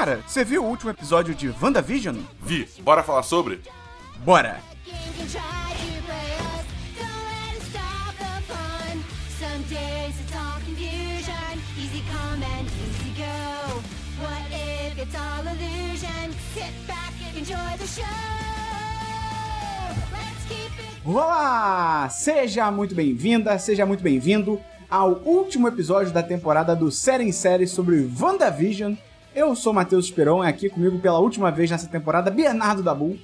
Cara, você viu o último episódio de WandaVision? Vi. Bora falar sobre? Bora! Olá! Seja muito bem-vinda, seja muito bem-vindo ao último episódio da temporada do Série em Série sobre WandaVision. Eu sou Matheus Esperon, é aqui comigo pela última vez nessa temporada, Bernardo Dabu.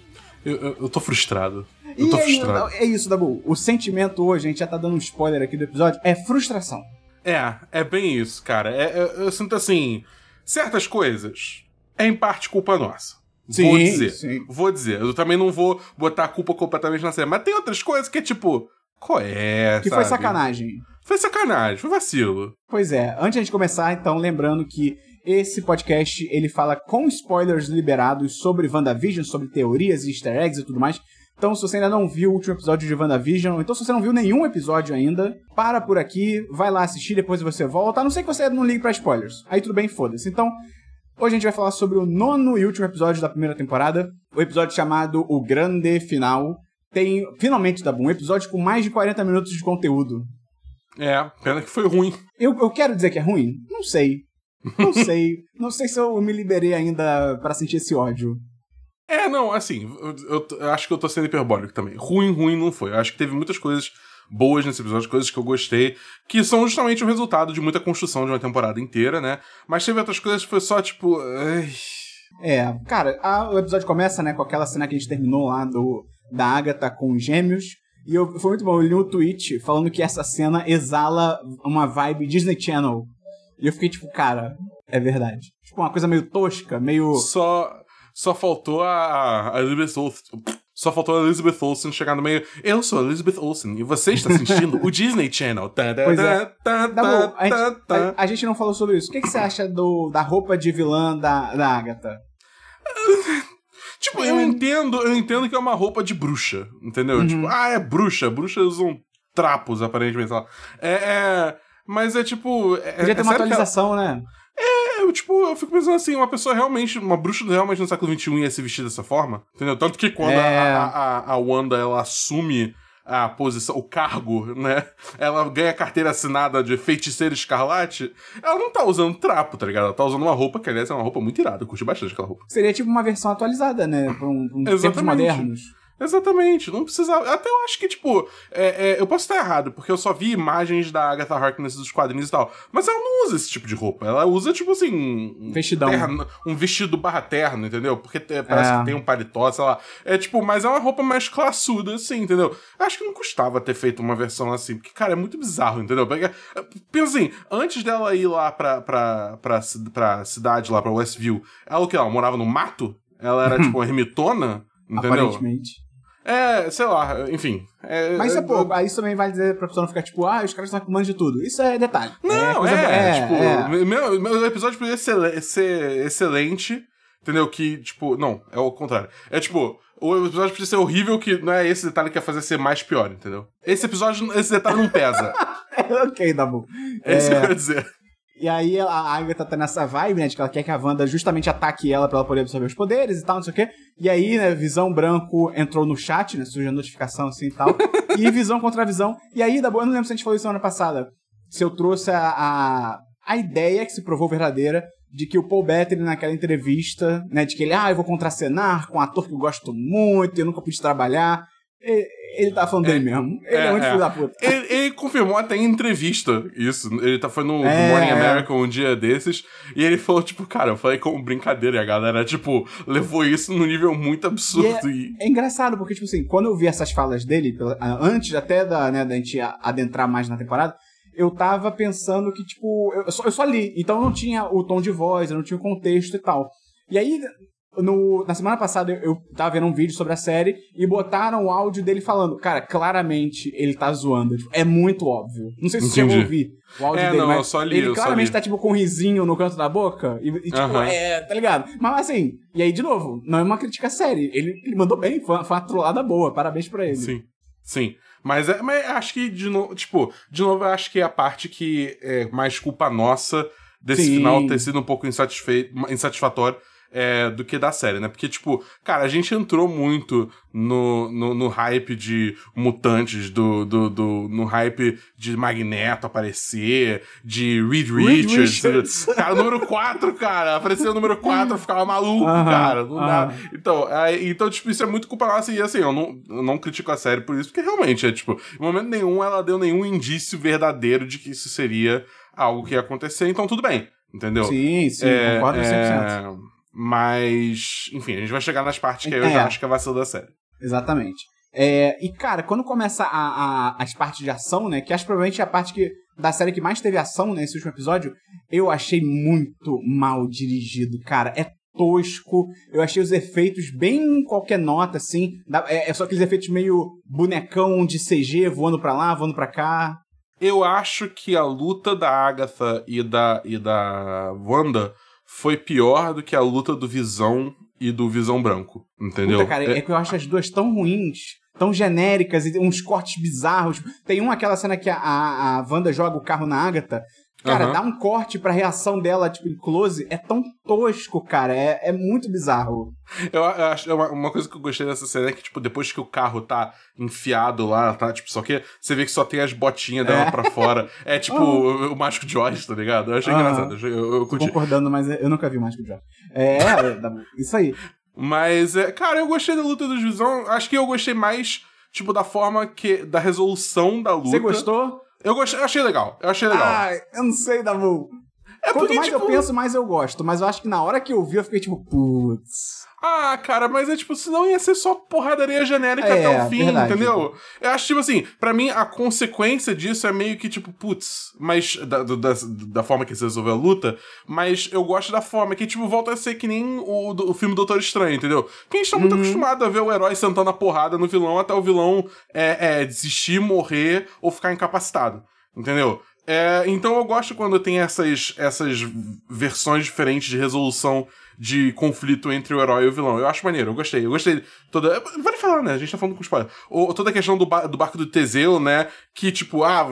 Eu, eu, eu tô frustrado. Eu E tô é, frustrado. é isso, Dabu. O sentimento hoje, a gente já tá dando um spoiler aqui do episódio, é frustração. É, é bem isso, cara. É, é- eu sinto assim, certas coisas é em parte culpa nossa. Sim, vou dizer. sim. Vou dizer. Eu também não vou botar a culpa completamente na série. Mas tem outras coisas que é tipo, qual é? Que foi sabe? sacanagem. Foi sacanagem, foi vacilo. Pois é, antes de a gente começar, então, lembrando que esse podcast, ele fala com spoilers liberados sobre WandaVision, sobre teorias e easter eggs e tudo mais. Então, se você ainda não viu o último episódio de WandaVision, então se você não viu nenhum episódio ainda, para por aqui, vai lá assistir, depois você volta. A não ser que você não ligue pra spoilers. Aí tudo bem, foda-se. Então, hoje a gente vai falar sobre o nono e último episódio da primeira temporada. O episódio chamado O Grande Final. Tem, finalmente, tá bom, um episódio com mais de 40 minutos de conteúdo. É, pena que foi ruim. Eu, eu quero dizer que é ruim? Não sei. Não sei. Não sei se eu me liberei ainda pra sentir esse ódio. É, não, assim, eu, eu- eu acho que eu tô sendo hiperbólico também. Ruim, ruim não foi. Eu acho que teve muitas coisas boas nesse episódio, coisas que eu gostei, que são justamente o resultado de muita construção de uma temporada inteira, né? Mas teve outras coisas que foi só tipo. ai, É, cara, a- o episódio começa, né, com aquela cena que a gente terminou lá do, da Agatha com os gêmeos. E eu, foi muito bom, eu li um tweet falando que essa cena exala uma vibe Disney Channel. E eu fiquei tipo, cara, é verdade. Tipo, uma coisa meio tosca, meio. Só. Só faltou a, a Elizabeth Olsen. Só faltou a Elizabeth Olsen chegar no meio. Eu sou a Elizabeth Olsen e você está assistindo o Disney Channel. Tá, tá, Pois é. tá, Tá tá, a tá, gente, tá. a- a gente não falou sobre isso. O que, que você acha do, da roupa de vilã da, da Agatha? Tipo, eu entendo, eu entendo que é uma roupa de bruxa, entendeu? Uhum. Tipo, ah, é bruxa, bruxas usam trapos, aparentemente. É, é, mas é tipo... É, Podia ter é uma que ela- atualização, né? É, eu, tipo, eu fico pensando assim, uma pessoa realmente, uma bruxa realmente no século XXI ia se vestir dessa forma, entendeu? Tanto que quando É. a, a, a Wanda, ela assume a posição, o cargo, né? Ela ganha a carteira assinada de feiticeira escarlate, ela não tá usando trapo, tá ligado? Ela tá usando uma roupa que, aliás, é uma roupa muito irada, eu curti bastante aquela roupa. Seria tipo uma versão atualizada, né? Pra um, pra um tempos Exatamente. modernos. Exatamente, não precisava. Até eu acho que, tipo, é, é, eu posso estar errado, porque eu só vi imagens da Agatha Harkness dos quadrinhos e tal. Mas ela não usa esse tipo de roupa. Ela usa, tipo assim. um Vestidão. terno- um vestido barra terno, entendeu? Porque é, parece É. que tem um paletó, sei lá. É tipo, mas é uma roupa mais classuda, assim, entendeu? Eu acho que não custava ter feito uma versão assim, porque, cara, é muito bizarro, entendeu? Porque, pensa assim, antes dela ir lá pra, pra, pra, pra cidade, lá pra Westview, ela o que? Ela morava no mato? Ela era, tipo, uma ermitona? Entendeu? Aparentemente. É, sei lá, enfim. É, Mas isso é é- pouco. Aí isso também vai dizer pra pessoa não ficar tipo, ah, os caras estão arrumando de tudo. Isso é detalhe. Não, coisa- é, tipo, é. Meu, meu episódio poderia ser, ser excelente, entendeu? Que, tipo, não, é o contrário. É tipo, o episódio podia ser horrível, que não é esse detalhe que ia fazer ser mais pior, entendeu? Esse episódio, esse detalhe não pesa. ok, tá bom. É isso que eu É, quero dizer. E aí ela- a Agatha tá nessa vibe, né? De que ela quer que a Wanda justamente ataque ela pra ela poder absorver os poderes e tal, não sei o quê. E aí, né, Visão Branco entrou no chat, né? Surgiu a notificação assim e tal. e Visão contra Visão. E aí, da boa, eu não lembro se a gente falou isso semana passada. Se eu trouxe a, a, a ideia que se provou verdadeira de que o Paul Bettany naquela entrevista, né, de que ele, ah, eu vou contracenar com um ator que eu gosto muito, eu nunca pude trabalhar. E- Ele tá falando dele mesmo. Ele é, é, muito é. filho da puta. Ele, ele confirmou até em entrevista isso. Ele tá, foi no É, Morning é. America um dia desses. E ele falou, tipo, cara, eu falei como brincadeira. E a galera, tipo, levou isso num nível muito absurdo. E, É engraçado, porque, tipo assim, quando eu vi essas falas dele, antes até da, né, da gente adentrar mais na temporada, eu tava pensando que, tipo, eu só, eu só li, então eu não tinha o tom de voz, eu não tinha o contexto e tal. E aí, no- na semana passada, eu, eu tava vendo um vídeo sobre a série e botaram o áudio dele falando, cara, claramente ele tá zoando. Tipo, é muito óbvio. Não sei se você Entendi. chegou a ouvir o áudio É, dele, não, mas eu só li, ele eu só claramente li. tá, tipo, com um risinho no canto da boca e, e, tipo, Aham. é, tá ligado? Mas assim, e aí, de novo, não é uma crítica séria. Ele, ele mandou bem, foi uma, foi uma trollada boa, parabéns pra ele. Sim, sim. Mas, é, mas acho que, de novo, tipo, de novo, eu acho que a parte que é mais culpa nossa desse Sim. final ter sido um pouco insatisfeito, insatisfatório é, do que da série, né? Porque, tipo, cara, a gente entrou muito no, no, no hype de mutantes, do, do, do- no hype de Magneto aparecer, de Reed Reed Richards. Richards. Cara, o número 4, cara. Apareceu o número 4, eu ficava maluco, Aham, cara. Não dá. aham. Então, aí- então, tipo, isso é muito culpa nossa. E assim, eu não, eu não critico a série por isso, porque realmente é, tipo, em momento nenhum ela deu nenhum indício verdadeiro de que isso seria algo que ia acontecer, então tudo bem. Entendeu? Sim, sim, É, concordo 100%. é, Mas, enfim, a gente vai chegar nas partes que aí eu É. já acho que é vacilo da série. Exatamente. É, e, cara, quando começa a, a- as partes de ação, né? Que acho que provavelmente é a parte que, da série que mais teve ação né, nesse último episódio, eu achei muito mal dirigido, cara. É tosco. Eu achei os efeitos bem qualquer nota, assim. É, é só aqueles efeitos meio bonecão de CG voando pra lá, voando pra cá. Eu acho que a luta da Agatha e da, e da Wanda foi pior do que a luta do Visão e do Visão Branco. Entendeu? Puta, cara, É- é que eu acho as duas tão ruins, tão genéricas, e uns cortes bizarros. Tem uma, aquela cena que a, a, a Wanda joga o carro na Agatha. Cara, Aham. dá um corte pra reação dela, tipo, em close. É tão tosco, cara. É, é muito bizarro. Eu, eu acho uma, uma coisa que eu gostei dessa cena é que, tipo, depois que o carro tá enfiado lá, tá, tipo, só que você vê que só tem as botinhas dela É. pra fora. É tipo o, o Mágico de Oz, tá ligado? Eu achei Aham. engraçado. Eu, eu, eu Tô concordando, mas eu nunca vi o Josh. É, é, tá bom. isso aí. Mas, é, cara, eu gostei da luta dos Visão. Acho que eu gostei mais, tipo, da forma que. da resolução da luta. Você gostou? Eu gostei, achei legal. Eu achei legal. Ai, eu não sei, Dabu. É Quanto porque, mais tipo. eu penso, mais eu gosto. Mas eu acho que na hora que eu vi, eu fiquei tipo, putz. Ah, cara, mas é tipo, senão ia ser só porradaria genérica É, até o fim, verdade. entendeu? Eu acho, tipo assim, pra mim a consequência disso é meio que, tipo, putz, mas. Da, da, da forma que se resolveu a luta, mas eu gosto da forma que, tipo, volta a ser que nem o, do- o filme Doutor Estranho, entendeu? Porque a gente tá Uhum. muito acostumado a ver o herói sentando a porrada no vilão até o vilão é, é, desistir, morrer ou ficar incapacitado, entendeu? É, então eu gosto quando tem essas, essas versões diferentes de resolução de conflito entre o herói e o vilão. Eu acho maneiro, eu gostei. Eu gostei toda. Vale falar, né? A gente tá falando com spoiler. O, toda a questão do, ba- do barco do Teseu, né? Que, tipo, ah,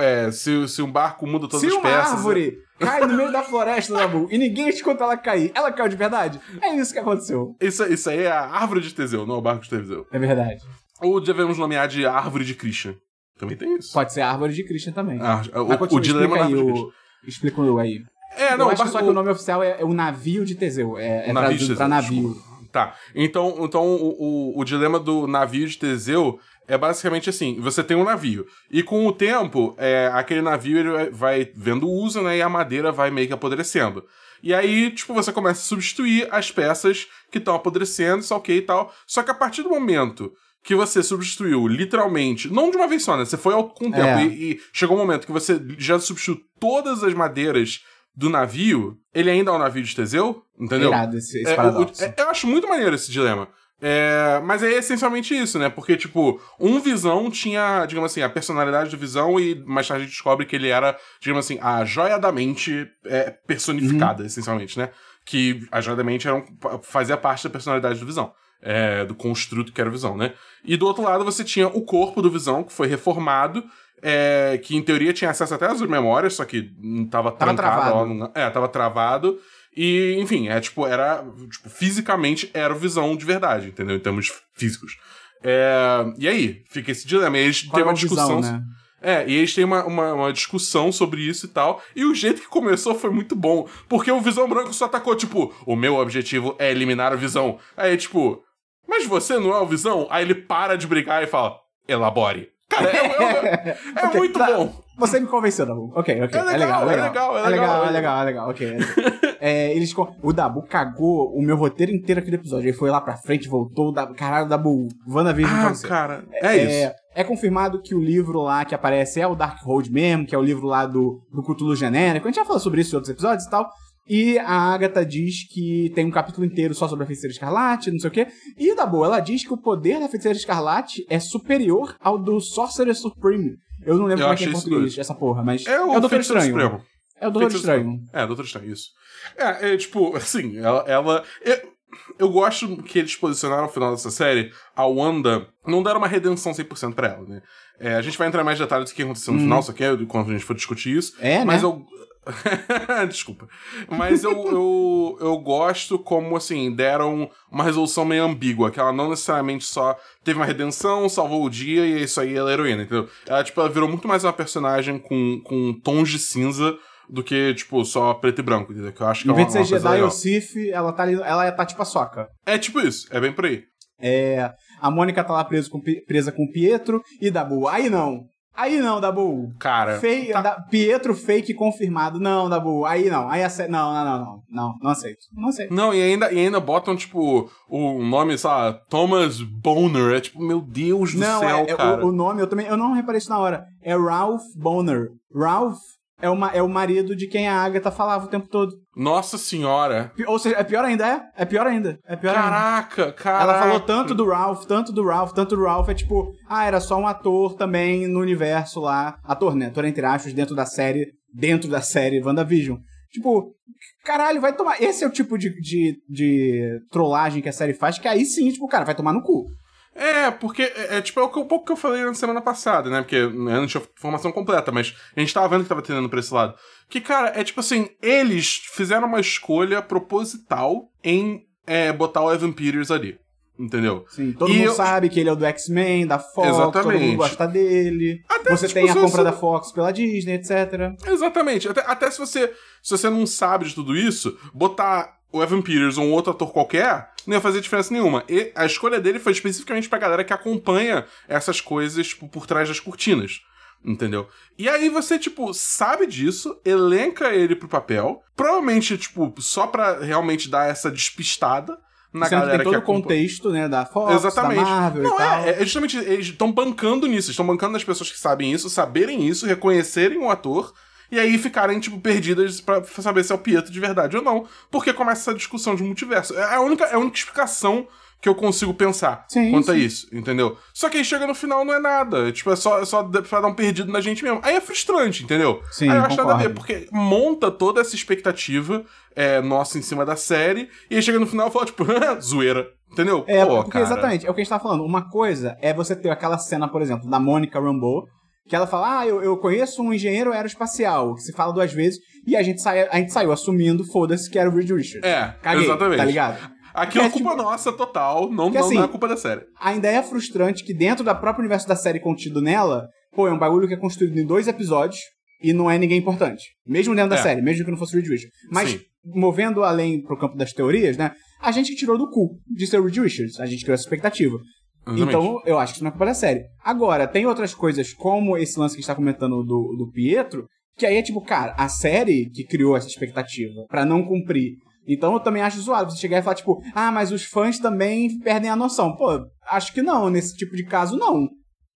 é, se, se um barco muda todas Se as peças. né? árvore cai no meio da floresta, Dabu, e ninguém escuta ela cair, ela caiu de verdade? É isso que aconteceu. Isso, isso aí é a árvore de Teseu, não é o barco de Teseu. É verdade. Ou devemos nomear de árvore de Christian. Também tem isso. Pode ser a árvore de Christian também. Ah, o, o, dilema da aí, árvore de. Christian. Explica o aí. É, não, eu acho só que o nome oficial é, é o navio de Teseu. É, é navio de traduzido Teseu, pra navio. desculpa. Tá. Então, então o, o, o dilema do navio de Teseu é basicamente assim: você tem um navio. E com o tempo, é, aquele navio ele vai vendo uso, né? E a madeira vai meio que apodrecendo. E aí, tipo, você começa a substituir as peças que estão apodrecendo, isso ok e tal. Só que a partir do momento que você substituiu literalmente, não de uma vez só, né? Você foi ao, com o tempo É. e, e chegou um momento que você já substituiu todas as madeiras do navio, ele ainda é um navio de Teseu, entendeu? Irado esse, esse É, paradoxo. o- é, eu acho muito maneiro esse dilema. É, mas é essencialmente isso, né? Porque, tipo, um Visão tinha, digamos assim, a personalidade do Visão e mais tarde a gente descobre que ele era, digamos assim, a joia da mente é, personificada, Uhum. essencialmente, né? Que a joia da mente era um- fazia parte da personalidade do Visão. É, do construto que era o Visão, né? E do outro lado você tinha o corpo do Visão, que foi reformado, é, que em teoria tinha acesso até às memórias, só que não tava, Tava trancado travado. lá no- É, tava travado. E, enfim, é tipo, era. Tipo, fisicamente era o visão de verdade, entendeu? Em termos físicos. É, e aí, fica esse dilema. E eles Qual têm é uma a visão, discussão. né? É, e eles têm uma, uma, uma discussão sobre isso e tal. E o jeito que começou foi muito bom. Porque o Visão Branco só atacou, tipo, o meu objetivo é eliminar o Visão. Aí, tipo, mas você não é o Visão? Aí ele para de brigar e fala, elabore. Cara, é, é- é Ok, muito tá. bom. Você me convenceu, Dabu. Ok, ok. É legal, é legal, é é legal. legal, é É legal, é legal, é legal, ok. É, eles, o Dabu cagou o meu roteiro inteiro aqui do episódio. Ele foi lá pra frente, voltou. O Dabu, caralho, Dabu, WandaVision pra Ah, você. cara, é, isso. É, é confirmado que o livro lá que aparece é o Darkhold mesmo, que é o livro lá do, do Cthulhu genérico. A gente já falou sobre isso em outros episódios e tal. E a Agatha diz que tem um capítulo inteiro só sobre a Feiticeira Escarlate, não sei o quê. E da boa, ela diz que o poder da Feiticeira Escarlate é superior ao do Sorcerer Supreme. Eu não lembro Eu como é que é em português essa porra, mas É o, Doutor Feiticeiro Estranho. Supremo. É o Doutor Feiticeiro Estranho. É, Doutor Estranho, isso. É, é tipo, assim, ela. ela eu, eu gosto que eles posicionaram no final dessa série a Wanda. Não deram uma redenção 100% pra ela, né? É, a gente vai entrar em mais detalhes do que aconteceu no final, só que é quando a gente for discutir isso. É, né? Mas eu. Desculpa. Mas eu, eu, eu gosto como, assim, deram uma resolução meio ambígua, que ela não necessariamente só teve uma redenção, salvou o dia e é isso aí, ela é heroína, entendeu? Ela, tipo, ela virou muito mais uma personagem com, com tons de cinza do que, tipo, só preto e branco, entendeu? Que eu acho que Em é vez uma, de uma ser Jedi ou Sith, ela tá, ali, ela tá tipo a soca. É tipo isso, é bem por aí. É, a Mônica tá lá presa com, presa com o Pietro e Dabu. Aí não. Aí não, Dabu. Cara, Fei- tá- da- Pietro fake confirmado. Não, Dabu. Aí não. Aí ace... não, não, não, não. Não, não aceito. Não aceito. Não, e ainda, e ainda botam, tipo, o nome, sei lá, Thomas Boner. É tipo, meu Deus do não, céu, é, é cara. o, o nome, eu também. Eu não reparei isso na hora. É Ralph Boner. Ralph é, uma, é o marido de quem a Agatha falava o tempo todo. Nossa senhora. Ou seja, é pior ainda, é? É pior ainda. É pior ainda. Caraca, cara. Ela falou tanto do Ralph, tanto do Ralph, tanto do Ralph, é tipo, ah, era só um ator também no universo lá. Ator, né? Ator entre aspas, dentro da série, dentro da série WandaVision. Tipo, caralho, vai tomar. Esse é o tipo de, de, de trollagem que a série faz, que aí sim, tipo, cara, vai tomar no cu. É, porque é, é, tipo, é o que- um pouco que eu falei na semana passada, né? Porque eu não tinha informação completa, mas a gente tava vendo que tava tendendo pra esse lado. Que, cara, é tipo assim, eles fizeram uma escolha proposital em é, botar o Evan Peters ali. Entendeu? Sim, todo E mundo eu- sabe que ele é o do X-Men, da Fox, todo Exatamente. mundo gosta dele. Até Você tipo, tem a compra você- da Fox pela Disney, etc. Exatamente. Até, até se você se você não sabe de tudo isso, botar o Evan Peters ou um outro ator qualquer não ia fazer diferença nenhuma. E a escolha dele foi especificamente pra galera que acompanha essas coisas tipo, por trás das cortinas. Entendeu? E aí você, tipo, sabe disso, elenca ele pro papel, provavelmente, tipo, só pra realmente dar essa despistada na Sendo que galera tem todo o contexto, né, da Fox, Exatamente. da Marvel Não, e tal. é, é justamente, eles estão bancando nisso, estão bancando as pessoas que sabem isso, saberem isso, reconhecerem o ator, e aí ficarem, tipo, perdidas pra saber se é o Pietro de verdade ou não, porque começa essa discussão de multiverso. É a única, é a única explicação que eu consigo pensar Sim, quanto a sim. isso, entendeu? Só que aí chega no final não é nada, é, tipo, é só, é só pra dar um perdido na gente mesmo. Aí é frustrante, entendeu? Sim, aí eu acho nada a ver, porque monta toda essa expectativa é, nossa em cima da série, e aí chega no final e fala, tipo, zoeira, entendeu? É, Pô, porque cara. exatamente, é o que a gente tá falando. Uma coisa é você ter aquela cena, por exemplo, da Mônica Rambeau, que ela fala, ah, eu, eu conheço um engenheiro aeroespacial, que se fala duas vezes, e a gente, sai, a gente saiu assumindo, foda-se, que era o Reed Richards. É, Caguei, exatamente. tá ligado? Aquilo é É, culpa tipo- nossa total, não, Que não, assim- não é culpa da série. Ainda é frustrante que dentro do próprio universo da série contido nela, pô, é um bagulho que é construído em dois episódios e não é ninguém importante. Mesmo dentro da É. série, mesmo que não fosse o Reed Richards. Mas, Sim. movendo além pro campo das teorias, né, a gente tirou do cu de ser o Reed Richards, a gente criou essa expectativa. Exatamente. Então, eu acho que isso não é culpa da série. Agora, tem outras coisas, como esse lance que a gente tá comentando do, do Pietro, que aí é tipo, cara, a série que criou essa expectativa pra não cumprir. Então eu também acho zoado você chegar e falar, tipo, ah, mas os fãs também perdem a noção. Pô, acho que não, nesse tipo de caso, não.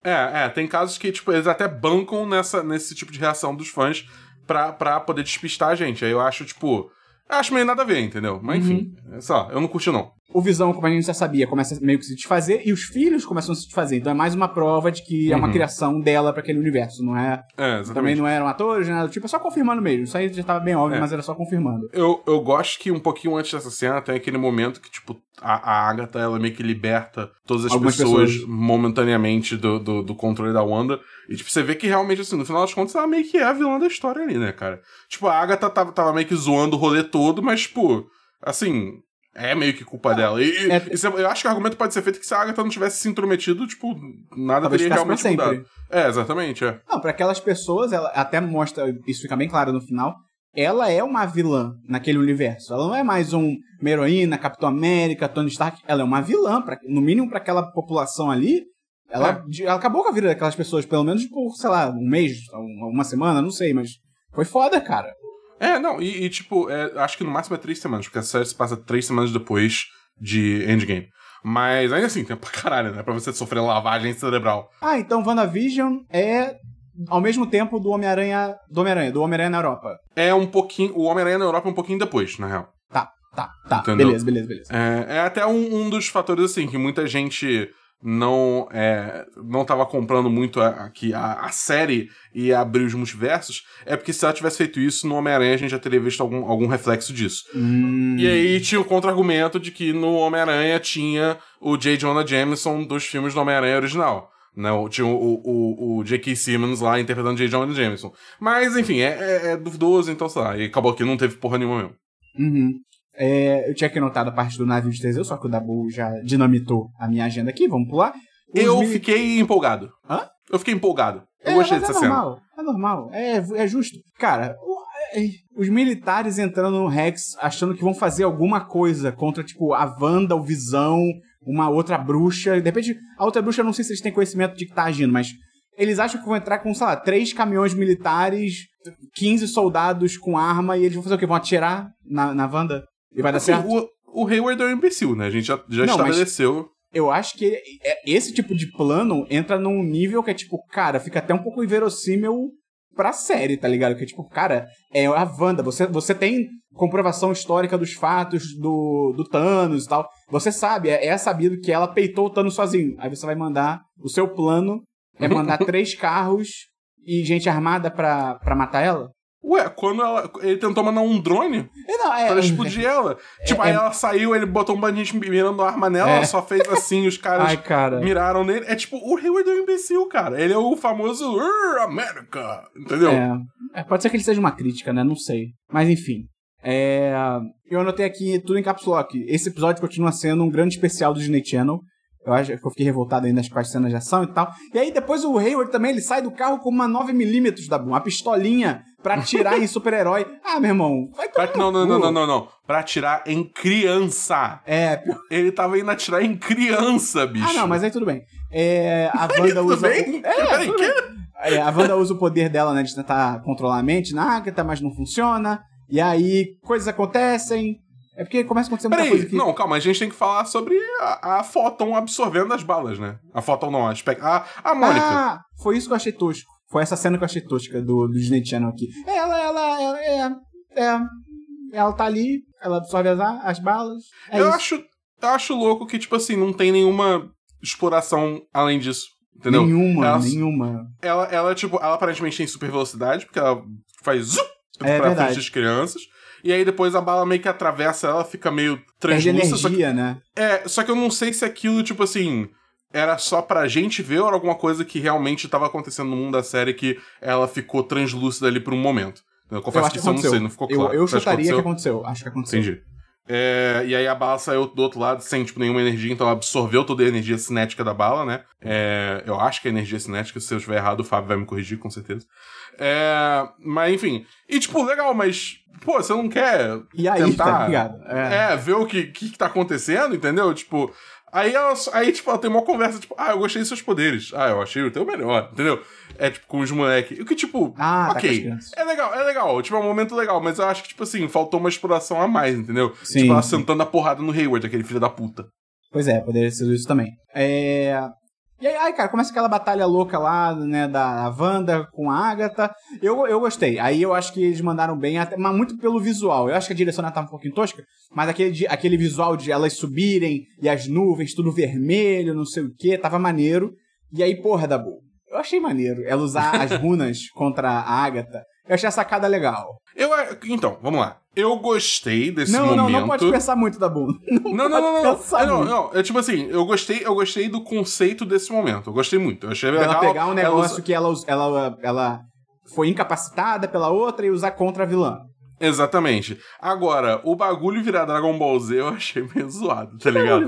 É, é, tem casos que, tipo, eles até bancam nessa, nesse tipo de reação dos fãs pra, pra poder despistar a gente. Aí eu acho, tipo. Acho meio nada a ver, entendeu? Mas enfim, Uhum. é só, eu não curti, não. O Visão, como a gente já sabia, começa meio que se desfazer e os filhos começam a se desfazer. Então é mais uma prova de que é uma Uhum. criação dela pra aquele universo, não é? É, Também não eram atores, nada. Tipo, é só confirmando mesmo. Isso aí já tava bem óbvio, É. mas era só confirmando. Eu, eu gosto que um pouquinho antes dessa cena tem aquele momento que, tipo, a, a Agatha, ela meio que liberta todas as pessoas, pessoas. momentaneamente do, do, do controle da Wanda. E, tipo, você vê que realmente, assim, no final das contas, ela meio que é a vilã da história ali, né, cara? Tipo, a Agatha tava, tava meio que zoando o rolê todo, mas, tipo, assim, é meio que culpa dela. E, e- É- é- eu acho que o argumento pode ser feito que se a Agatha não tivesse se intrometido, tipo, nada Talvez teria realmente mudado. É, exatamente, é. Não, pra aquelas pessoas, ela até mostra, isso fica bem claro no final, ela é uma vilã naquele universo. Ela não é mais um, uma heroína, Capitão América, Tony Stark. Ela é uma vilã, pra, no mínimo pra aquela população ali. Ela, É. de- ela acabou com a vida daquelas pessoas, pelo menos por, sei lá, um mês, um- uma semana, não sei, mas foi foda, cara. É, não, e, e, tipo, é, acho que no máximo é três semanas, porque a série se passa três semanas depois de Endgame. Mas ainda assim, tempo pra caralho, né? Pra você sofrer lavagem cerebral. Ah, então WandaVision é ao mesmo tempo do Homem-Aranha, do Homem-Aranha, do Homem-Aranha na Europa. É um pouquinho. O Homem-Aranha na Europa é um pouquinho depois, na real. Tá, tá, tá. Entendeu? Beleza, beleza, beleza. É, é até um, um dos fatores, assim, que muita gente não é, não tava comprando muito a, a- a, a série ia abrir os multiversos, é porque se ela tivesse feito isso no Homem-Aranha, a gente já teria visto algum, algum reflexo disso. Hum, E aí tinha o contra-argumento de que no Homem-Aranha tinha o J. Jonah Jameson dos filmes do Homem-Aranha original. Né? Tinha o, o, o, o J.K. Simmons lá interpretando J. Jonah Jameson. Mas, enfim, é, é, é duvidoso, então, sei lá. E acabou que não teve porra nenhuma mesmo. Uhum. É, eu tinha aqui notado a parte do navio de Teseu, só que o Dabu já dinamitou a minha agenda aqui, vamos pular. Os Eu mili- fiquei empolgado. Hã? Eu fiquei empolgado. Eu É, gostei mas dessa é cena. normal, É normal, é, é justo. Cara, é, os militares entrando no Rex achando que vão fazer alguma coisa contra, tipo, a Wanda, o Visão, uma outra bruxa. De repente, a outra bruxa, eu não sei se eles têm conhecimento de que tá agindo, mas eles acham que vão entrar com, sei lá, três caminhões militares, 15 soldados com arma, e eles vão fazer o quê? Vão atirar na, na Wanda? E vai dar Assim, certo? o, o Hayward é um imbecil, né? A gente já, já Não, estabeleceu. Eu acho que é- esse tipo de plano entra num nível que é tipo, cara, fica até um pouco inverossímil pra série, tá ligado? Que é tipo, cara, é a Wanda, você, você tem comprovação histórica dos fatos do, do Thanos e tal. Você sabe, é, é sabido que ela peitou o Thanos sozinho. Aí você vai mandar, o seu plano é mandar três carros e gente armada pra, pra matar ela? Ué, quando ela, ele tentou mandar um drone É, não, é, pra explodir ela. tipo, aí é- ela saiu, ele botou um gente mirando a arma nela, É. ela só fez assim, os caras Ai, cara. miraram nele. É tipo, o Hayward é um imbecil, cara. Ele é o famoso "Urr, América, entendeu? É, é, pode ser que ele seja uma crítica, né? Não sei. Mas enfim. É, eu anotei aqui tudo em caps lock. Esse episódio continua sendo um grande especial do Disney Channel. Eu acho que eu fiquei revoltado ainda com as cenas de ação e tal. E aí depois o Hayward também, ele sai do carro com uma 9mm da uma pistolinha pra atirar em super-herói. Ah, meu irmão, vai tomar Pra- não, não, não, não, não, não. Pra atirar em criança. É, Ele tava indo atirar em criança, bicho. ah não, mas aí tudo bem. É, a Wanda usa... bem? É, Peraí, tudo bem. É, a Wanda usa o poder dela, né, de tentar controlar a mente na Agatha, mas não funciona. E aí, coisas acontecem. É porque começa a acontecer muita coisa Peraí, que... não, calma, a gente tem que falar sobre a, a Photon absorvendo as balas, né? A Photon não, a, a, a Mônica. Ah, foi isso que eu achei tosco. Foi essa cena que eu achei tosca do, do Disney Channel aqui. Ela, ela, ela, é, é, ela tá ali, ela absorve as, as balas. É eu, isso. acho, eu acho louco que, tipo assim, não tem nenhuma exploração além disso. Entendeu? Nenhuma, ela, nenhuma. Ela, ela, tipo, ela aparentemente tem super velocidade, porque ela faz zup É pra verdade. frente das crianças. E aí depois a bala meio que atravessa ela, fica meio Perde translúcida. Só que, né? é, só que eu não sei se aquilo, tipo assim, era só pra gente ver ou era alguma coisa que realmente tava acontecendo no mundo da série que ela ficou translúcida ali por um momento. Eu Eu confesso acho que que isso eu não sei, não ficou eu, claro. eu acha chutaria que aconteceu? aconteceu. Acho que aconteceu. Entendi. É, e aí a bala saiu do outro lado sem, tipo, nenhuma energia, então ela absorveu toda a energia cinética da bala, né? É, eu acho que é energia cinética, se eu estiver errado, o Fábio vai me corrigir, com certeza. É, mas, enfim. E, tipo, legal, mas, pô, você não quer E aí, tentar... tá ligado? É. É, ver o que, que, que tá acontecendo, entendeu? Tipo... Aí aí, tipo, ela tem uma conversa, tipo, ah, eu gostei dos seus poderes. Ah, eu achei o teu melhor, entendeu? É, tipo, com os moleques. O que, tipo, Ah, tá ok. crianças. é legal, é legal. Tipo, é um momento legal, mas eu acho que, tipo assim, faltou uma exploração a mais, entendeu? Sim, tipo, ela sentando a porrada no Hayward, aquele filho da puta. Pois é, poderia ser isso também. É... E aí, ai, cara, começa aquela batalha louca lá, né, da Wanda com a Agatha. Eu, eu gostei. Aí eu acho que eles mandaram bem, até, mas muito pelo visual. Eu acho que a direção ainda tava um pouquinho tosca, mas aquele, aquele visual de elas subirem e as nuvens, tudo vermelho, não sei o que, tava maneiro. E aí, porra, Dabu, eu achei maneiro ela usar as runas contra a Agatha. Eu achei a sacada legal. Eu, então, vamos lá. Eu gostei desse não, momento. não, não pode pensar muito, Dabu. Não, Não, não, não, não, não. É, não, não. É tipo assim, eu gostei, eu gostei do conceito desse momento. Eu gostei muito. Eu achei Ela legal. pegar um ela negócio usa- que ela, ela, ela foi incapacitada pela outra e usar contra a vilã. Exatamente. Agora, o bagulho virar Dragon Ball Z eu achei meio zoado, tá ligado?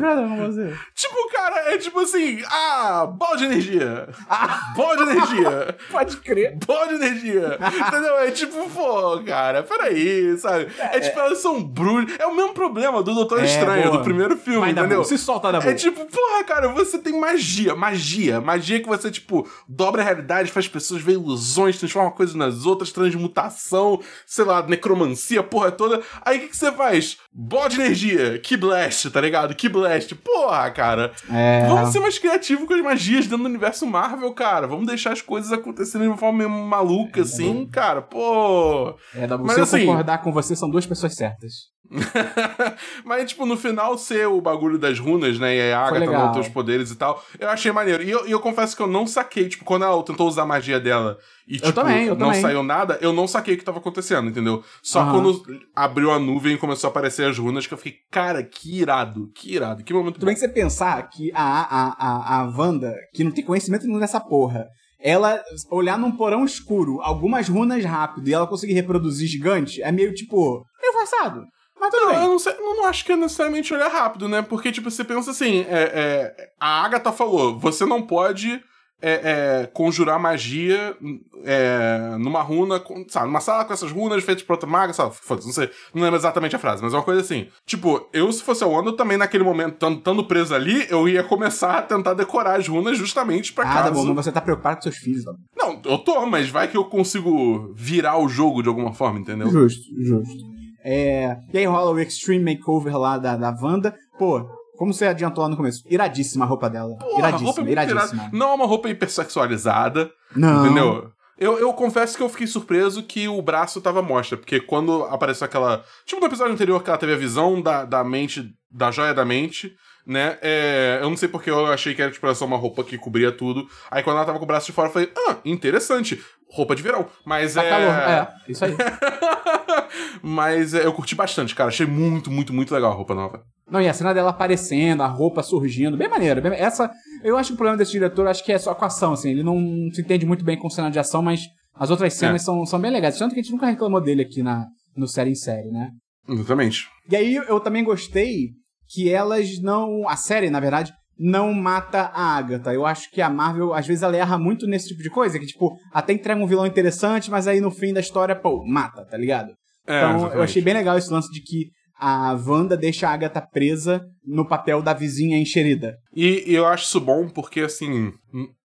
Tipo, cara, é tipo assim, ah, bola de energia. Ah, Bola de energia. pode crer. Bola de energia. Entendeu? É tipo, pô, cara, peraí, sabe? É, tipo, elas são bruxas. É o mesmo problema do Doutor É, Estranho, boa. do primeiro filme, Vai, entendeu? se solta, Dabu. É tipo, porra, cara, você tem magia, magia, magia que você, tipo, dobra a realidade, faz pessoas ver ilusões, transforma coisas nas outras, transmutação, sei lá, necromancia, porra toda. Aí o que, que você faz? Bola de energia, que blast, tá ligado? Que blast. Porra, cara. É. Vamos ser mais criativos com as magias dentro do universo Marvel, cara. Vamos deixar as coisas acontecendo de uma forma meio maluca, assim, cara. Pô. É, Mas se eu assim- concordar com você, são duas pessoas certas. Mas, tipo, no final ser o bagulho das runas, né? E a Agatha não ter os poderes e tal, eu achei maneiro. E eu, eu confesso que eu não saquei, tipo, quando ela tentou usar a magia dela e, tipo, também, não também. saiu nada, eu não saquei o que tava acontecendo, entendeu? Só Aham. quando abriu a nuvem e começou a aparecer as runas que eu fiquei, cara, que irado, que irado, que momento Tudo bem que você pensar que a, a, a, a Wanda, que não tem conhecimento nenhum dessa porra, ela olhar num porão escuro, algumas runas rápido e ela conseguir reproduzir gigante, é meio tipo. meio forçado. Mas tudo Não, bem. eu não, sei, não, não acho que é necessariamente olhar rápido, né? Porque, tipo, você pensa assim, é, é, a Agatha falou, você não pode é, é, conjurar magia é, numa runa, com- sabe, numa sala com essas runas feitas por outra maga, sabe, foda-se, não sei, não lembro exatamente a frase, mas é uma coisa assim. Tipo, eu, se fosse a Wanda, também naquele momento, estando preso ali, eu ia começar a tentar decorar as runas justamente pra Ah, tá caso... bom, mas você tá preocupado com seus filhos, bom. Não, eu tô, mas vai que eu consigo virar o jogo de alguma forma, entendeu? Justo, justo. É, e aí rola o Extreme Makeover lá da, da Wanda. Pô, como você adiantou lá no começo, iradíssima a roupa dela. Porra, a iradíssima, é iradíssima. Não é uma roupa hipersexualizada, Não. entendeu? Eu, eu confesso que eu fiquei surpreso que o braço tava mostra, porque quando apareceu aquela. Tipo no episódio anterior que ela teve a visão da, da mente, da joia da mente, né? É, eu não sei porque eu achei que era tipo, era só uma roupa que cobria tudo. Aí quando ela tava com o braço de fora, eu falei, ah, interessante. Roupa de verão. Mas Tá é. calor, é, isso aí. Mas é, eu curti bastante, cara. Achei muito, muito, muito legal a roupa nova. Não, e a cena dela aparecendo, a roupa surgindo, bem maneiro. Bem... Essa, eu acho que o problema desse diretor, acho que é só com a ação, assim. Ele não se entende muito bem com cena de ação, mas as outras cenas É. são, são bem legais. Tanto que a gente nunca reclamou dele aqui na, no série em série, né? Exatamente. E aí eu também gostei que elas não. A série, na verdade, não mata a Agatha. Eu acho que a Marvel, às vezes, ela erra muito nesse tipo de coisa, que, tipo, até entrega um vilão interessante, mas aí no fim da história, pô, mata, tá ligado? É, então eu exatamente. achei bem legal esse lance de que a Wanda deixa a Agatha presa no papel da vizinha enxerida. E, e eu acho isso bom porque, assim,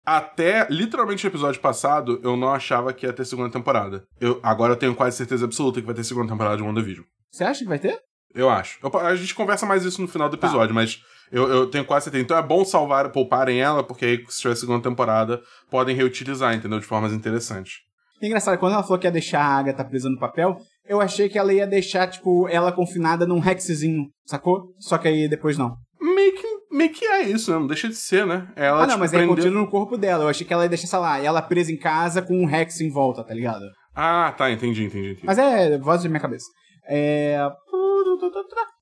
até literalmente o episódio passado, eu não achava que ia ter segunda temporada. Eu, agora eu tenho quase certeza absoluta que vai ter segunda temporada de WandaVision. Você acha que vai ter? Eu acho. Eu- a gente conversa mais isso no final do Tá. episódio, mas eu, eu tenho quase certeza. Então é bom salvar, pouparem ela, porque aí, se tiver segunda temporada, podem reutilizar, entendeu? De formas interessantes. E é engraçado, quando ela falou que ia deixar a Agatha presa no papel, eu achei que ela ia deixar, tipo, ela confinada num hexzinho, sacou? Só que aí depois não. Meio que, meio que é isso, né? Não deixa de ser, né? Ela, ah, não, tipo, mas prendeu- continua no corpo dela. Eu achei que ela ia deixar, sei lá, ela presa em casa com um Rex em volta, tá ligado? Ah, tá, entendi, entendi, entendi. Mas é voz da minha cabeça. É.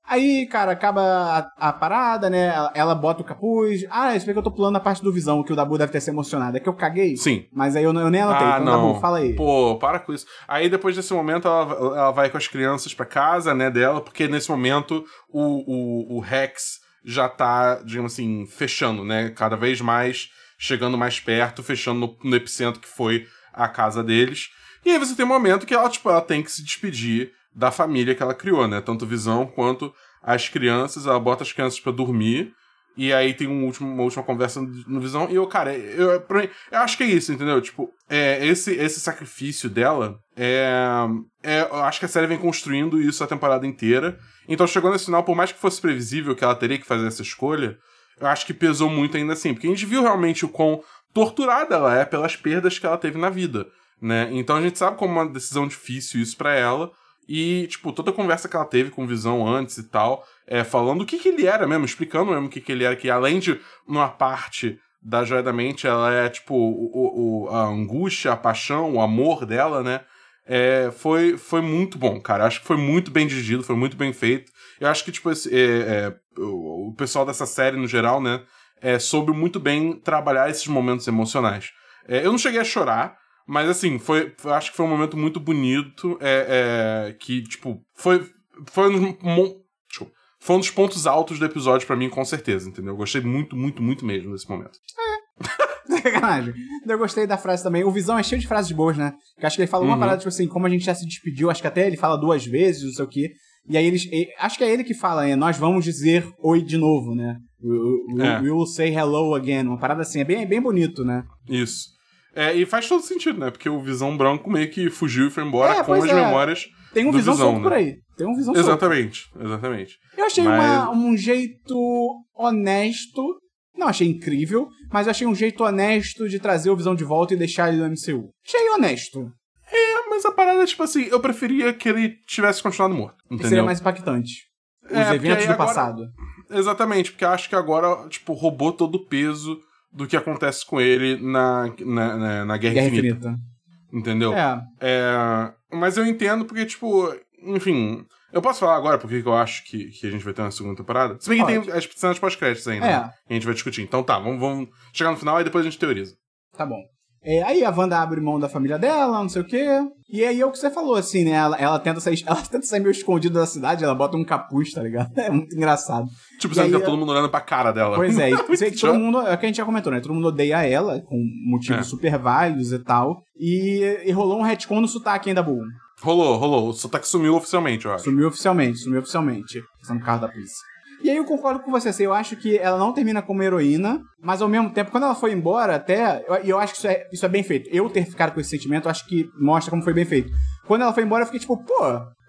Aí, cara, acaba a, a parada, né? Ela, ela bota o capuz. Ah, isso que eu tô pulando a parte do visão, que o Dabu deve ter se emocionado. É que eu caguei. Sim. Mas aí eu, não- eu nem anotei. Ah, então, não. Dabu, fala aí. Pô, para com isso. Aí depois desse momento ela, ela vai com as crianças pra casa, né, dela, porque nesse momento o, o, o Rex já tá, digamos assim, fechando, né, cada vez mais, chegando mais perto, fechando no, no epicentro que foi a casa deles. E aí você tem um momento que ela, tipo, ela tem que se despedir da família que ela criou, né, tanto Visão quanto as crianças, ela bota as crianças pra dormir, e aí tem um último, uma última conversa no Visão. E eu, cara, eu, mim, eu acho que é isso, entendeu? Tipo, é, esse, esse sacrifício dela é, é. Eu acho que a série vem construindo isso a temporada inteira. Então, chegou nesse final, por mais que fosse previsível que ela teria que fazer essa escolha, eu acho que pesou muito ainda assim. Porque a gente viu realmente o quão torturada ela é pelas perdas que ela teve na vida. Né? Então a gente sabe como uma decisão difícil isso pra ela. E, tipo, toda a conversa que ela teve com Visão antes e tal, é, falando o que, que ele era mesmo, explicando mesmo o que, que ele era, que além de uma parte da joia da mente, ela é, tipo, o, o- a angústia, a paixão, o amor dela, né? É, foi, foi muito bom, cara. Acho que foi muito bem dirigido, foi muito bem feito. Eu acho que, tipo, esse, é, é, o, o pessoal dessa série, no geral, né, é, soube muito bem trabalhar esses momentos emocionais. É, eu não cheguei a chorar, mas assim, foi, acho que foi um momento muito bonito, é, é, que, tipo, foi, foi, um, desculpa, foi um dos pontos altos do episódio pra mim, com certeza, entendeu? Eu gostei muito, muito, muito mesmo desse momento. Sacanagem. Eu gostei da frase também. O Visão é cheio de frases boas, né? Que acho que ele fala uma Uhum. parada, tipo assim, como a gente já se despediu, acho que até ele fala duas vezes, não sei o quê. E aí eles. Acho que é ele que fala, é, nós vamos dizer oi de novo, né? We, we- É. we will say hello again. Uma parada assim, é bem, bem bonito, né? Isso. É, e faz todo sentido, né? Porque o Visão Branco meio que fugiu e foi embora É, com as é. memórias Tem um visão, solto né? por aí. Tem um visão solto. Exatamente, exatamente. Eu achei Mas- uma- um jeito honesto. Não achei incrível, mas achei um jeito honesto de trazer o visão de volta e deixar ele no MCU. Achei honesto. É, mas a parada é tipo assim, eu preferia que ele tivesse continuado morto. Entendeu? Seria mais impactante. Os É, eventos do agora- passado. Exatamente, porque acho que agora, tipo, roubou todo o peso do que acontece com ele na, na, na, na Guerra, Guerra Infinita. Infinita. Entendeu? É. É, mas eu entendo porque, tipo, enfim. Eu posso falar agora porque que eu acho que, que a gente vai ter uma segunda temporada? Se bem que Pode. tem as cenas pós-créditos ainda. É. né? A gente vai discutir. Então tá, vamos, vamos chegar no final e depois a gente teoriza. Tá bom. É, aí a Wanda abre mão da família dela, não sei o quê. E aí é o que você falou, assim, né? Ela, ela tenta sair, ela tenta sair meio escondida da cidade, ela bota um capuz, tá ligado? É muito engraçado. Tipo, você fica todo mundo olhando pra cara dela. Pois é, e que todo mundo, é o que a gente já comentou, né? Todo mundo odeia ela, com motivos É. super válidos e tal. E, e rolou um retcon no sotaque ainda, Bull. Rolou, rolou. O sotaque sumiu oficialmente, eu acho. Sumiu oficialmente, sumiu oficialmente. Passando carro da polícia. E aí eu concordo com você, assim, eu acho que ela não termina como heroína, mas ao mesmo tempo, quando ela foi embora, até. eu- E eu, acho que isso é, isso é bem feito. Eu ter ficado com esse sentimento, eu acho que mostra como foi bem feito. Quando ela foi embora, eu fiquei tipo, pô,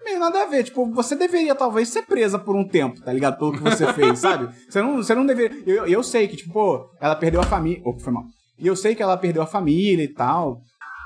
meio nada a ver. Tipo, você deveria talvez ser presa por um tempo, tá ligado? Pelo que você fez, sabe? Você não, você não deveria. Eu, eu sei que, tipo, pô, ela perdeu a família. Opa, foi mal. E eu sei que ela perdeu a família e tal.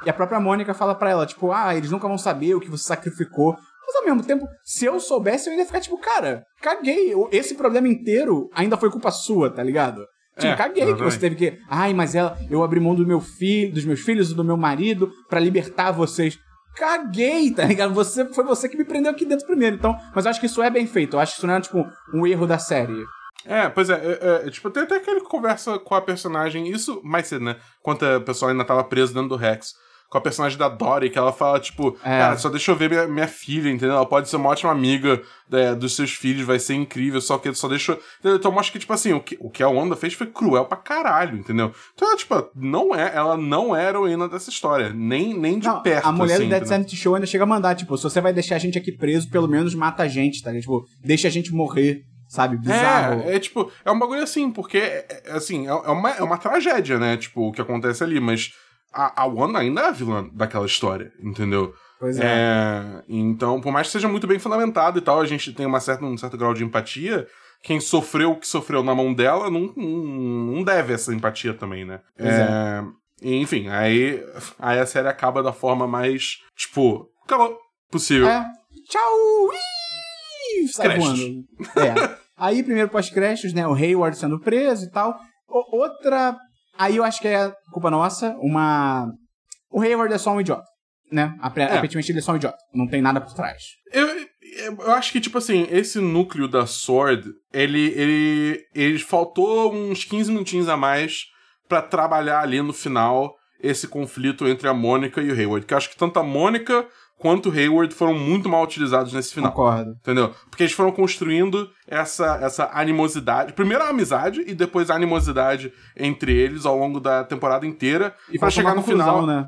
E a própria Mônica fala pra ela, tipo, ah, eles nunca vão saber o que você sacrificou. Mas ao mesmo tempo, se eu soubesse, eu ainda ia ficar tipo, cara, caguei. Esse problema inteiro ainda foi culpa sua, tá ligado? Tipo, É, caguei que você teve que. Ai, mas ela, eu abri mão do meu filho, dos meus filhos e do meu marido pra libertar vocês. Caguei, tá ligado? Você, foi você que me prendeu aqui dentro primeiro. Então, mas eu acho que isso é bem feito. Eu acho que isso não é, tipo, um erro da série. É, pois é, é, é, tipo, tem até aquele que conversa com a personagem, isso mais cedo, né? Quando a pessoa ainda tava presa dentro do Rex. Com a personagem da Dory, que ela fala, tipo, É. cara, só deixa eu ver minha, minha filha, entendeu? Ela pode ser uma ótima amiga é, dos seus filhos, vai ser incrível, só que só deixa. eu- Entendeu? Então eu acho que, tipo assim, o que, o que a Wanda fez foi cruel pra caralho, entendeu? Então, ela, tipo, não é, ela não é heroína dessa história. Nem, nem de Não, perto. a mulher assim, do Dead? Sanity Show ainda chega a mandar, tipo, se você vai deixar a gente aqui preso, pelo menos mata a gente, tá ligado? Tipo, deixa a gente morrer, sabe? Bizarro. É, é tipo, é um bagulho assim, porque, é, é, assim, é, é uma, é uma tragédia, né? Tipo, o que acontece ali, mas a, a Wanda ainda é a vilã daquela história, entendeu? Pois é. É, então, por mais que seja muito bem fundamentado e tal, a gente tem uma certa, um certo grau de empatia. Quem sofreu o que sofreu na mão dela não, não, não deve essa empatia também, né? É, e, enfim, aí, aí a série acaba da forma mais, tipo, acabou, possível. É. Tchau! Sai voando. É. Aí, primeiro pós-créditos, né? O Hayward sendo preso e tal. O- outra. Aí eu acho que é culpa nossa. Uma. O Hayward é só um idiota. Né? É. Aparentemente ele é só um idiota. Não tem nada por trás. Eu, eu, acho que, tipo assim, esse núcleo da Sword, ele, ele, ele faltou uns 15 minutinhos a mais pra trabalhar ali no final esse conflito entre a Mônica e o Hayward. Que eu acho que tanto a Mônica quanto o Hayward foram muito mal utilizados nesse final. Concordo. Entendeu? Porque eles foram construindo essa, essa animosidade. Primeiro a amizade e depois a animosidade entre eles ao longo da temporada inteira. E pra chegar no final. né?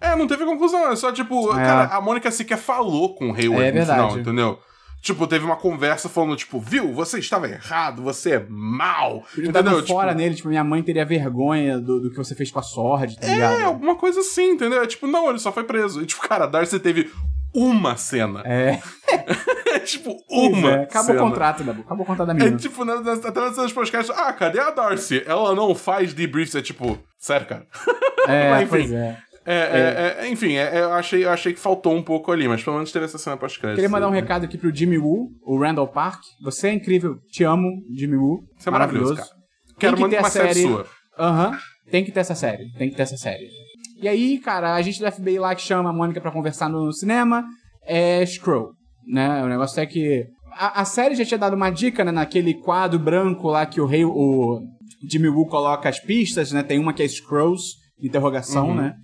É, não teve conclusão. É só, tipo, É. cara, a Mônica sequer falou com o Hayward É no verdade. final, entendeu? Tipo, teve uma conversa falando, tipo, viu, você estava errado, você é mal. Ele entendeu? Tipo, fora nele, tipo, minha mãe teria vergonha do, do que você fez com a Sword, tá ligado? É, alguma coisa assim, entendeu? É tipo, não, ele só foi preso. E, tipo, cara, a Darcy teve uma cena. É. tipo, Pois uma é. Acabou cena. o contrato, Dabu. Acabou o contrato da É menina. tipo, na- na- até nas cenas podcasts, ah, cadê a Darcy? Ela não faz debriefs, é tipo, sério, cara. É, Mas, enfim. pois é. É, é, é, enfim, é, é, eu, achei, eu achei que faltou um pouco ali, mas pelo menos teve essa cena pós-crédito. Queria mandar um recado aqui pro Jimmy Woo, o Randall Park. Você é incrível. Te amo, Jimmy Woo. Você é maravilhoso, cara. Tem Quero que mandar uma série série. sua. Aham. Tem que ter essa série. Tem que ter essa série. E aí, cara, a gente do FBI lá que chama a Mônica pra conversar no cinema é Scroll, né? O negócio é que a, a série já tinha dado uma dica, né? Naquele quadro branco lá que o rei, o Jimmy Woo coloca as pistas, né? Tem uma que é Scrolls, interrogação, Uhum. né?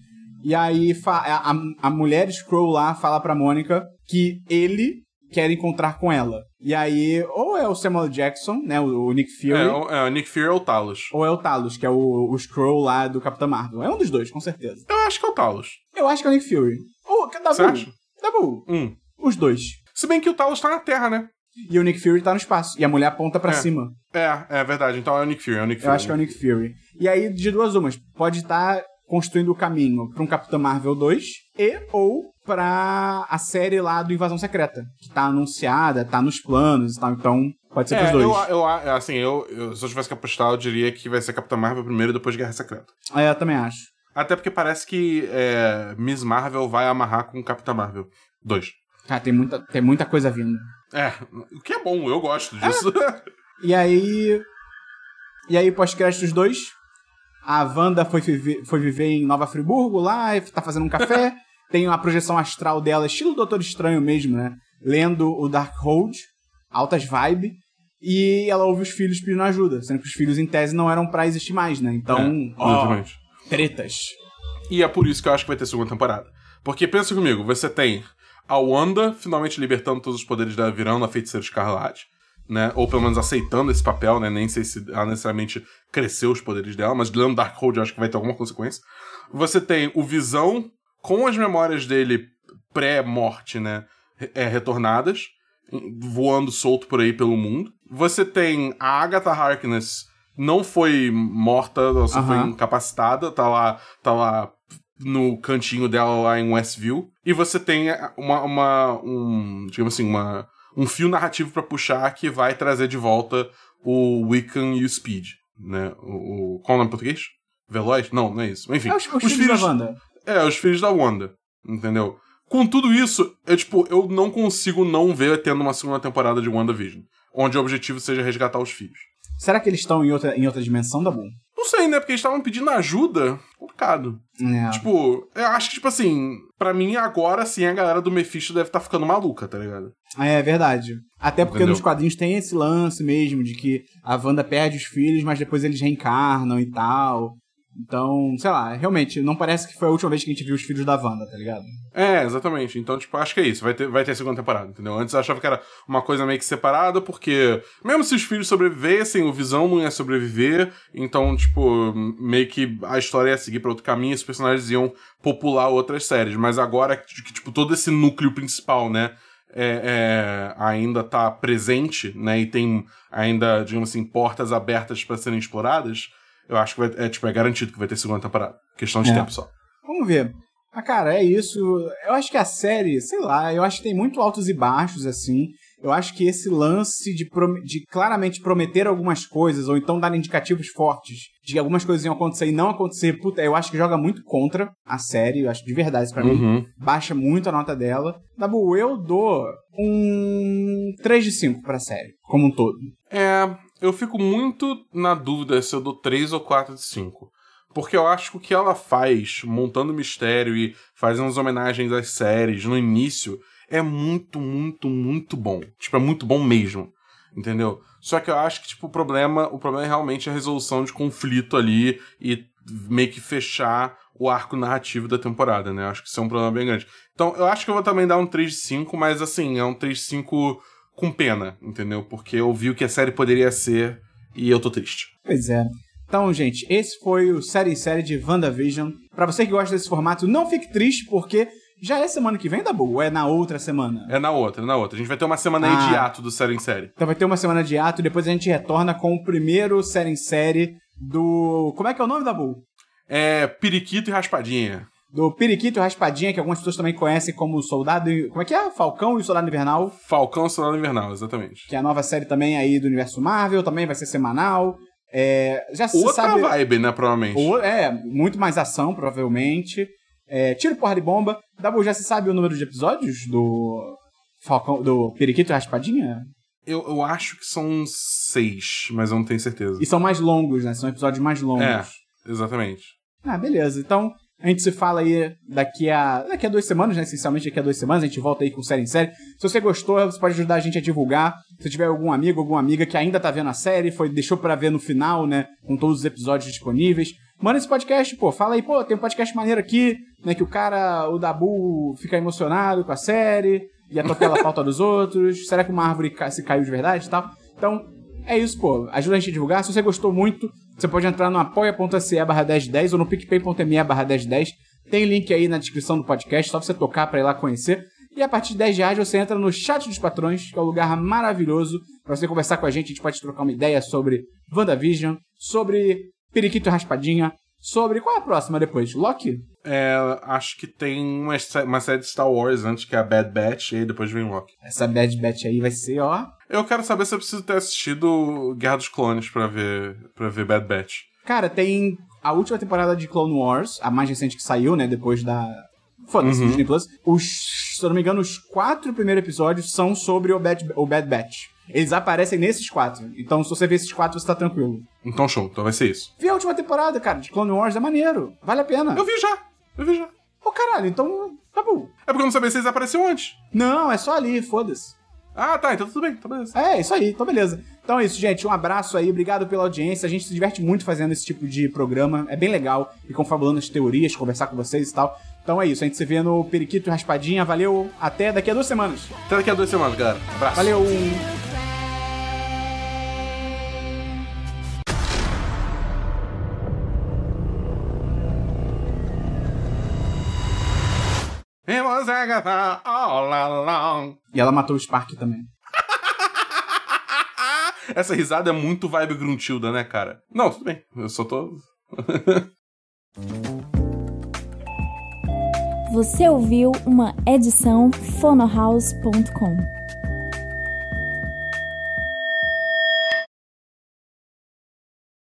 E aí a, a- mulher Scroll lá fala pra Mônica que ele quer encontrar com ela. E aí, ou é o Samuel Jackson, né? O, o Nick Fury. É, o- é, o Nick Fury ou o Talos. Ou é o Talos, que é o, o Skrull lá do Capitão Marvel. É um dos dois, com certeza. Eu acho que é o Talos. Eu acho que é o Nick Fury. Ou, Dabu. Você acha? Dabu. Hum. Os dois. Se bem que o Talos tá na Terra, né? E o Nick Fury tá no espaço. E a mulher aponta pra É. cima. É, é verdade. Então é o Nick Fury, é o Nick Fury. Eu acho que é o Nick Fury. E aí, de duas umas, pode estar construindo o caminho pra um Capitão Marvel 2 e ou pra a série lá do Invasão Secreta, que tá anunciada, tá nos planos e tal. Então, pode ser pros É, dois. eu, eu, assim, eu, eu- se eu tivesse que apostar, eu diria que vai ser Capitão Marvel primeiro e depois Guerra Secreta. É, eu também acho. Até porque parece que é, Miss Marvel vai amarrar com Capitã Marvel 2. Cara, tem muita, tem muita coisa vindo. É, o que é bom, eu gosto disso. E aí. E aí, pós-créditos 2, a Wanda foi, viver- foi viver em Nova Friburgo lá, e tá fazendo um café. tem uma projeção astral dela, estilo Doutor Estranho mesmo, né? Lendo o Darkhold, altas vibe. E ela ouve os filhos pedindo ajuda, sendo que os filhos, em tese, não eram pra existir mais, né? Então, É, ó, exatamente. tretas. E é por isso que eu acho que vai ter segunda temporada. Porque pensa comigo, você tem a Wanda finalmente libertando todos os poderes dela, virando a feiticeira escarlate, né? Ou pelo menos aceitando esse papel, né? Nem sei se ela necessariamente cresceu os poderes dela, mas lendo Darkhold eu acho que vai ter alguma consequência. Você tem o Visão com as memórias dele pré-morte, né? É, retornadas, voando solto por aí pelo mundo. Você tem a Agatha Harkness não foi morta, ela só foi incapacitada, tá lá, tá lá no cantinho dela lá em Westview. E você tem uma, uma um, digamos assim, uma, um fio narrativo pra puxar que vai trazer de volta o Wiccan e o Speed, né? O, o qual é o nome em português? Veloz? Não, não é isso. Enfim, É os, os filhos da Wanda. é, os filhos da Wanda, entendeu? Com tudo isso, eu, tipo, eu não consigo não ver tendo uma segunda temporada de WandaVision, onde o objetivo seja resgatar os filhos. Será que eles estão em outra, em outra dimensão, Dabu? Não sei, né? Porque eles estavam pedindo ajuda. Complicado. É. Tipo, eu acho que, tipo assim, pra mim agora sim a galera do Mephisto deve estar ficando maluca, tá ligado? É verdade. Até porque Entendeu? nos quadrinhos tem esse lance mesmo de que a Wanda perde os filhos, mas depois eles reencarnam e tal. Então, sei lá, realmente, não parece que foi a última vez que a gente viu os filhos da Wanda, tá ligado? É, exatamente. Então, tipo, acho que é isso. Vai ter, vai ter segunda temporada, entendeu? Antes eu achava que era uma coisa meio que separada, porque mesmo se os filhos sobrevivessem, o Visão não ia sobreviver. Então, tipo, meio que a história ia seguir pra outro caminho os personagens iam popular outras séries. Mas agora que, tipo, todo esse núcleo principal, né? é- é, ainda tá presente, né? E tem ainda, digamos assim, portas abertas pra serem exploradas. Eu acho que vai, é, tipo, é garantido que vai ter segunda temporada. Questão de É. tempo só. Vamos ver. Ah, cara, é isso. Eu acho que a série, sei lá, eu acho que tem muito altos e baixos, assim. Eu acho que esse lance de, de claramente prometer algumas coisas, ou então dar indicativos fortes de que algumas coisas iam acontecer e não acontecer, puta, eu acho que joga muito contra a série. Eu acho de verdade, isso pra mim. Uhum. Baixa muito a nota dela. Dabu, eu dou um 3 de 5 pra série, como um todo. É, eu fico muito na dúvida se eu dou 3 ou 4 de 5. Porque eu acho que o que ela faz, montando mistério e fazendo as homenagens às séries no início, é muito, muito, muito bom. Tipo, é muito bom mesmo. Entendeu? Só que eu acho que, tipo, o problema, o problema é realmente a resolução de conflito ali e meio que fechar o arco narrativo da temporada, né? Eu acho que isso é um problema bem grande. Então, eu acho que eu vou também dar um 3 de 5, mas assim, é um 3 de 5 com pena, entendeu? Porque eu vi o que a série poderia ser e eu tô triste. Pois é. Então, gente, esse foi o Série em Série de WandaVision. Pra você que gosta desse formato, não fique triste, porque já é semana que vem, Dabu? Ou é na outra semana? É na outra, é na outra. A gente vai ter uma semana aí Ah. de ato do série em série. Então vai ter uma semana de ato e depois a gente retorna com o primeiro Série em Série do... Como é que é o nome, Dabu? É Periquito e Raspadinha. Do Periquito e Raspadinha, que algumas pessoas também conhecem como Soldado... e- Como é que é? Falcão e o Soldado Invernal. Falcão Soldado Invernal, exatamente. Que é a nova série também aí do universo Marvel. Também vai ser semanal. É, já se Outra sabe... vibe, né, provavelmente. Ou, é, muito mais ação, provavelmente. É, tiro, porra de bomba. Dabu, já se sabe o número de episódios do Falcão, do Periquito e Raspadinha? Eu, eu acho que são seis, mas eu não tenho certeza. E são mais longos, né? São episódios mais longos. É, exatamente. Ah, beleza. Então, a gente se fala aí daqui a, daqui a duas semanas, né? Essencialmente daqui a duas semanas. A gente volta aí com série em série. Se você gostou, você pode ajudar a gente a divulgar. Se tiver algum amigo, alguma amiga que ainda tá vendo a série, foi, deixou pra ver no final, né? Com todos os episódios disponíveis. Manda esse podcast, pô. Fala aí, pô, tem um podcast maneiro aqui, né? Que o cara, o Dabu, fica emocionado com a série e atropela a pauta dos outros. Será que uma árvore se caiu de verdade e tal? Então, é isso, pô. Ajuda a gente a divulgar. Se você gostou muito, você pode entrar no apoia.se barra 1010 ou no picpay.me barra 1010. Tem link aí na descrição do podcast, só você tocar pra ir lá conhecer. E a partir de 10 reais você entra no chat dos patrões, que é um lugar maravilhoso pra você conversar com a gente. A gente pode trocar uma ideia sobre WandaVision, sobre Periquito Raspadinha, sobre. Qual é a próxima depois? Loki? É, acho que tem uma, uma série de Star Wars antes, que é a Bad Batch, e depois vem Loki. Essa Bad Batch aí vai ser, ó. Eu quero saber se eu preciso ter assistido Guerra dos Clones pra ver, pra ver Bad Batch. Cara, tem a última temporada de Clone Wars, a mais recente que saiu, né, depois da... Foda-se, Uhum. Disney Plus. Os, se eu não me engano, os quatro primeiros episódios são sobre o Bad, o Bad Batch. Eles aparecem nesses quatro. Então, se você ver esses quatro, você tá tranquilo. Então show, então vai ser isso. Vi a última temporada, cara, de Clone Wars, é maneiro. Vale a pena. Eu vi já, eu vi já. Pô, caralho, então tá bom. É porque eu não sabia se eles apareciam antes. Não, é só ali, foda-se. Ah, tá, então tudo bem, tá beleza. É, isso aí, então beleza. Então é isso, gente. Um abraço aí, obrigado pela audiência. A gente se diverte muito fazendo esse tipo de programa. É bem legal e confabulando as teorias, conversar com vocês e tal. Então é isso, a gente se vê no Periquito Raspadinha. Valeu, até daqui a duas semanas. Até daqui a duas semanas, galera. Abraço. Valeu! Was all along. E ela matou o Spark também. Essa risada é muito vibe Gruntilda, né, cara? Não, tudo bem. Eu só tô. Você ouviu uma edição fonohouse.com.